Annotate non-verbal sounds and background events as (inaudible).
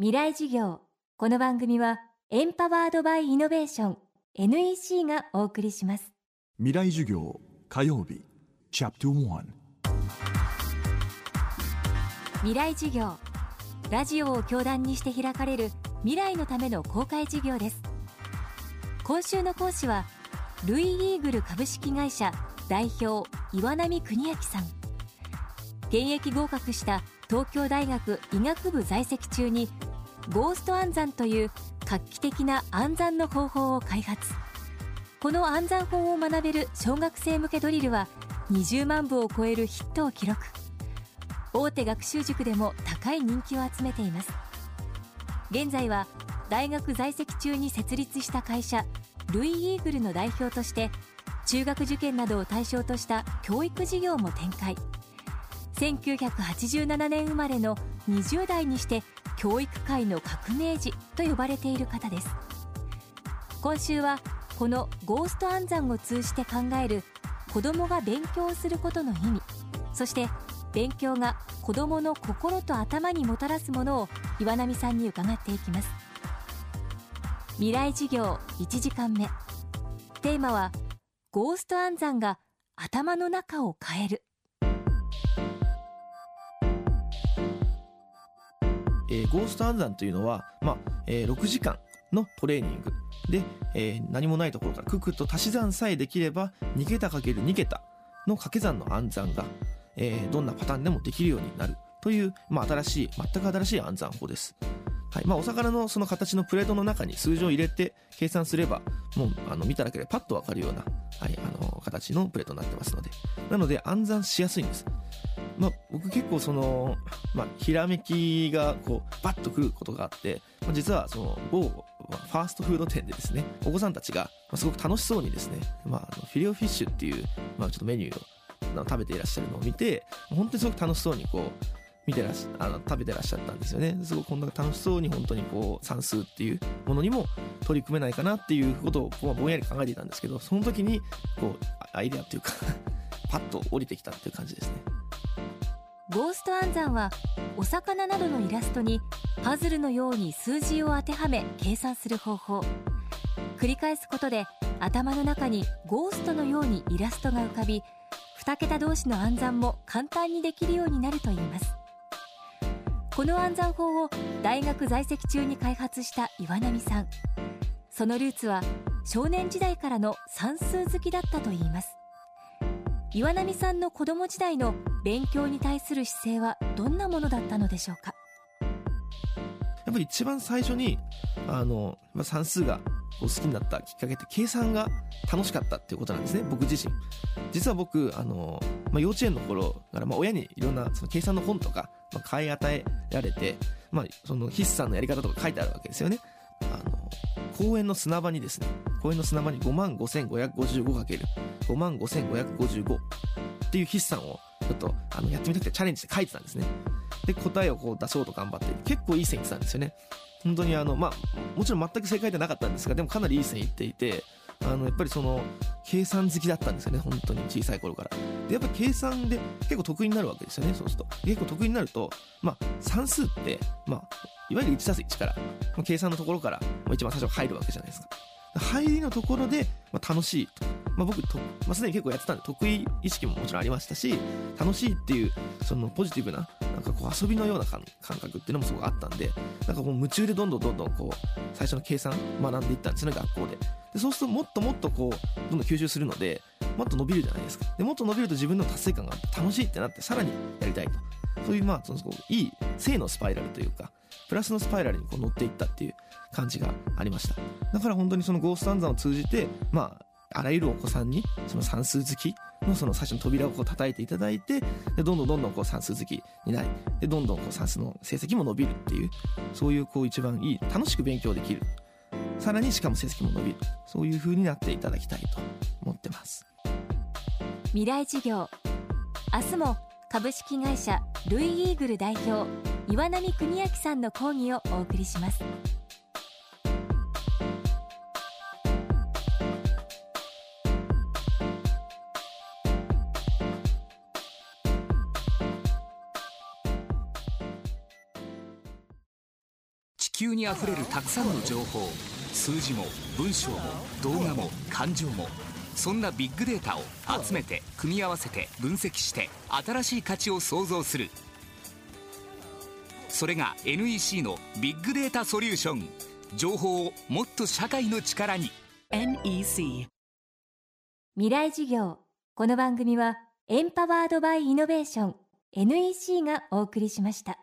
未来事業。この番組はエンパワードバイイノベーション NEC がお送りします。未来授業火曜日チャプト1未来事業ラジオを教壇にして開かれる未来のための公開事業です。今週の講師はルイ・イーグル株式会社代表岩波邦明さん。現役合格した東京大学医学部在籍中にゴースト暗算という画期的な暗算の方法を開発。この暗算法を学べる小学生向けドリルは20万部を超えるヒットを記録。大手学習塾でも高い人気を集めています。現在は大学在籍中に設立した会社ルイ・イーグルの代表として中学受験などを対象とした教育事業も展開。1987年生まれの20代にして教育界の革命児と呼ばれている方です。今週はこのゴースト暗算を通じて考える子どもが勉強することの意味そして勉強が子どもの心と頭にもたらすものを岩波さんに伺っていきます。未来授業1時間目。テーマはゴースト暗算が頭の中を変える。えー、ゴースト暗算というのは、まあえー、6時間のトレーニングで、えー、何もないところからククと足し算さえできれば2桁かける2桁の掛け算の暗算が、えー、どんなパターンでもできるようになるという、まあ、新しい全く新しい暗算法です。はい。まあ、お魚のその形のプレートの中に数字を入れて計算すればもうあの見ただけでパッとわかるような、はい、あの形のプレートになってますので。なので暗算しやすいんです。まあ、僕結構その、まあ、ひらめきがこうバッとくることがあって、まあ、実はその某ファーストフード店でですねお子さんたちがすごく楽しそうにですね、まあ、フィレオフィッシュっていう、まあ、ちょっとメニューを食べていらっしゃるのを見て本当にすごく楽しそうにこう見てらしあの食べてらっしゃったんですよね。すごくこんな楽しそうに本当にこう算数っていうものにも取り組めないかなっていうことをぼんやり考えていたんですけどその時にこうアイデアっていうか (laughs) パッと降りてきたっていう感じですね。ゴースト暗算はお魚などのイラストにパズルのように数字を当てはめ計算する方法。繰り返すことで頭の中にゴーストのようにイラストが浮かび2桁同士の暗算も簡単にできるようになるといいます。この暗算法を大学在籍中に開発した岩波さん。そのルーツは少年時代からの算数好きだったといいます。岩波さんの子供時代の勉強に対する姿勢はどんなものだったのでしょうか？やっぱり一番最初にあの、算数が好きになったきっかけって計算が楽しかったっていうことなんですね僕自身。実は僕あの、まあ、幼稚園の頃から、まあ、親にいろんなその計算の本とか、まあ、買い与えられて、まあ、その筆算のやり方とか書いてあるわけですよね。公園の砂場にですね公園の砂場に5万 5555×5 万5555っていう筆算をちょっとあのやってみたくてチャレンジして書いてたんですね。で答えをこう出そうと頑張って結構いい線いってたんですよね。本当にあのまあもちろん全く正解ではなかったんですがでもかなりいい線いっていてあのやっぱりその計算好きだったんですよね本当に小さい頃から。でやっぱ計算で結構得意になるわけですよねそうすると。結構得意になるとまあ算数ってまあいわゆる 1+1 から、まあ、計算のところから、まあ、一番最初入るわけじゃないですか。入りのところで、まあ、楽しいと、まあ、僕と、まあ、すでに結構やってたんで得意意識ももちろんありましたし楽しいっていうそのポジティブななんかこう遊びのような感覚っていうのもすごくあったんでなんかこう夢中でどんどんどんどんこう最初の計算学んでいったんですよね学校で。でそうするともっともっとこうどんどん吸収するのでもっと伸びるじゃないですか。でもっと伸びると自分の達成感が楽しいってなってさらにやりたいと。そういうまあそのいい正のスパイラルというかプラスのスパイラルにこう乗っていったっていう感じがありました。だから本当にそのゴースト暗算を通じてまああらゆるお子さんにその算数好きのその最初の扉をこう叩いていただいてでどんどんどんどんこう算数好きになりでどんどんこう算数の成績も伸びるっていうそういうこう一番いい楽しく勉強できるさらにしかも成績も伸びるそういう風になっていただきたいと思ってます。未来事業明日も株式会社ルイ・イーグル代表岩波邦明さんの講義をお送りします。地球にあふれるたくさんの情報。数字も文章も動画も感情もそんなビッグデータを集めて組み合わせて分析して新しい価値を創造する。それが NEC のビッグデータソリューション情報をもっと社会の力に。NEC 未来事業。この番組はエンパワードバイイノベーション。NEC がお送りしました。